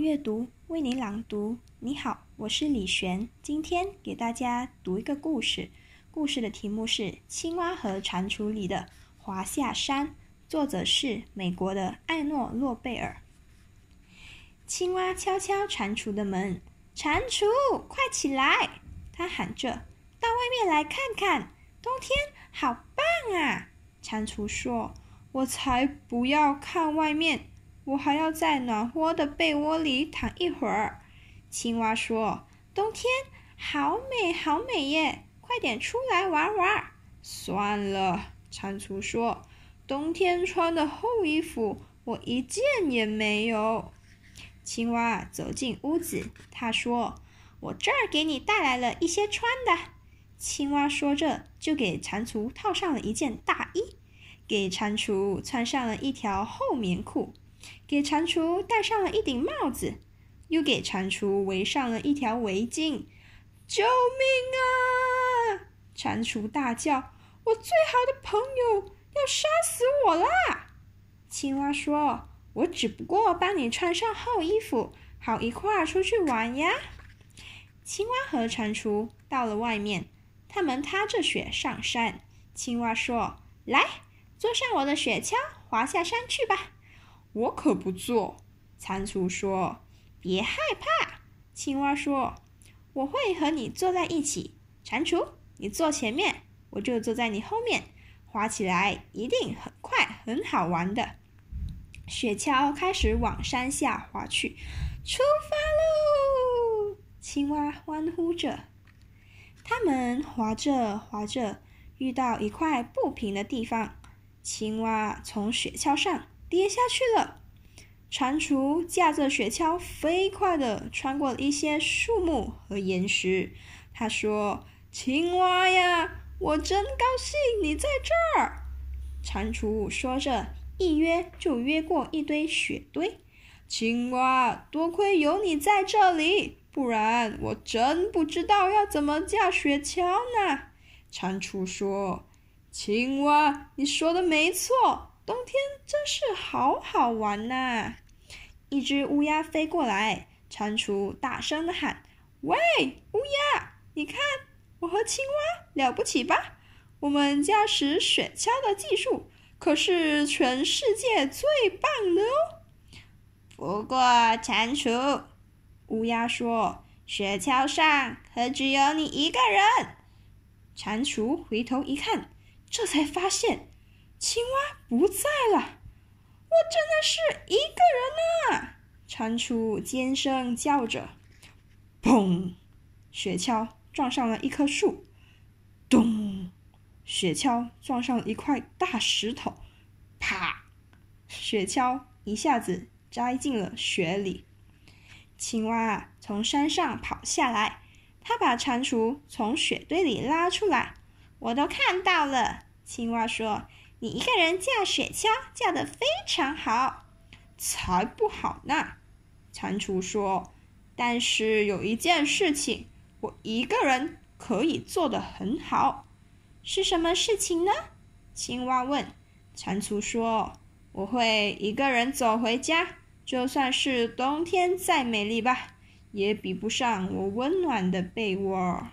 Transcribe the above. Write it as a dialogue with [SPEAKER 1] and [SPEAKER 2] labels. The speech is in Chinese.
[SPEAKER 1] 阅读为你朗读。你好，我是李璇，今天给大家读一个故事。故事的题目是《青蛙和蟾蜍》里的华夏山，作者是美国的艾诺诺贝尔。青蛙敲敲蟾蜍的门，蟾蜍，快起来！他喊着：“到外面来看看，冬天好棒啊！”蟾蜍说：“我才不要看外面。”我还要在暖和的被窝里躺一会儿。青蛙说：“冬天好美，好美耶！快点出来玩玩。”算了，蟾蜍说：“冬天穿的厚衣服我一件也没有。”青蛙走进屋子，他说：“我这儿给你带来了一些穿的。”青蛙说着，就给蟾蜍套上了一件大衣，给蟾蜍穿上了一条厚棉裤。给蟾蜍戴上了一顶帽子，又给蟾蜍围上了一条围巾。救命啊！蟾蜍大叫：“我最好的朋友要杀死我啦！”青蛙说：“我只不过帮你穿上厚衣服，好一块儿出去玩呀。”青蛙和蟾蜍到了外面，他们踏着雪上山。青蛙说：“来，坐上我的雪橇，滑下山去吧。”我可不做，蟾蜍说：“别害怕。”青蛙说：“我会和你坐在一起。”蟾蜍，你坐前面，我就坐在你后面，滑起来一定很快，很好玩的。雪橇开始往山下滑去，出发喽！青蛙欢呼着。他们滑着滑着，遇到一块不平的地方，青蛙从雪橇上。跌下去了，蟾蜍驾着雪橇飞快地穿过了一些树木和岩石。他说：“青蛙呀，我真高兴你在这儿。”蟾蜍说着，一跃就约过一堆雪堆。青蛙，多亏有你在这里，不然我真不知道要怎么驾雪橇呢。蟾蜍说：“青蛙，你说的没错。”冬天真是好好玩呐！一只乌鸦飞过来，蟾蜍大声的喊：“喂，乌鸦，你看我和青蛙了不起吧？我们驾驶雪橇的技术可是全世界最棒的哦！”不过，蟾蜍，乌鸦说：“雪橇上可只有你一个人。”蟾蜍回头一看，这才发现。青蛙不在了，我真的是一个人啊！蟾蜍尖声叫着，砰！雪橇撞上了一棵树，咚！雪橇撞上了一块大石头，啪！雪橇一下子栽进了雪里。青蛙啊从山上跑下来，它把蟾蜍从雪堆里拉出来。我都看到了，青蛙说。你一个人驾雪橇，驾得非常好。才不好呢，蟾蜍说。但是有一件事情，我一个人可以做得很好。是什么事情呢？青蛙问。蟾蜍说：“我会一个人走回家，就算是冬天再美丽吧，也比不上我温暖的被窝。”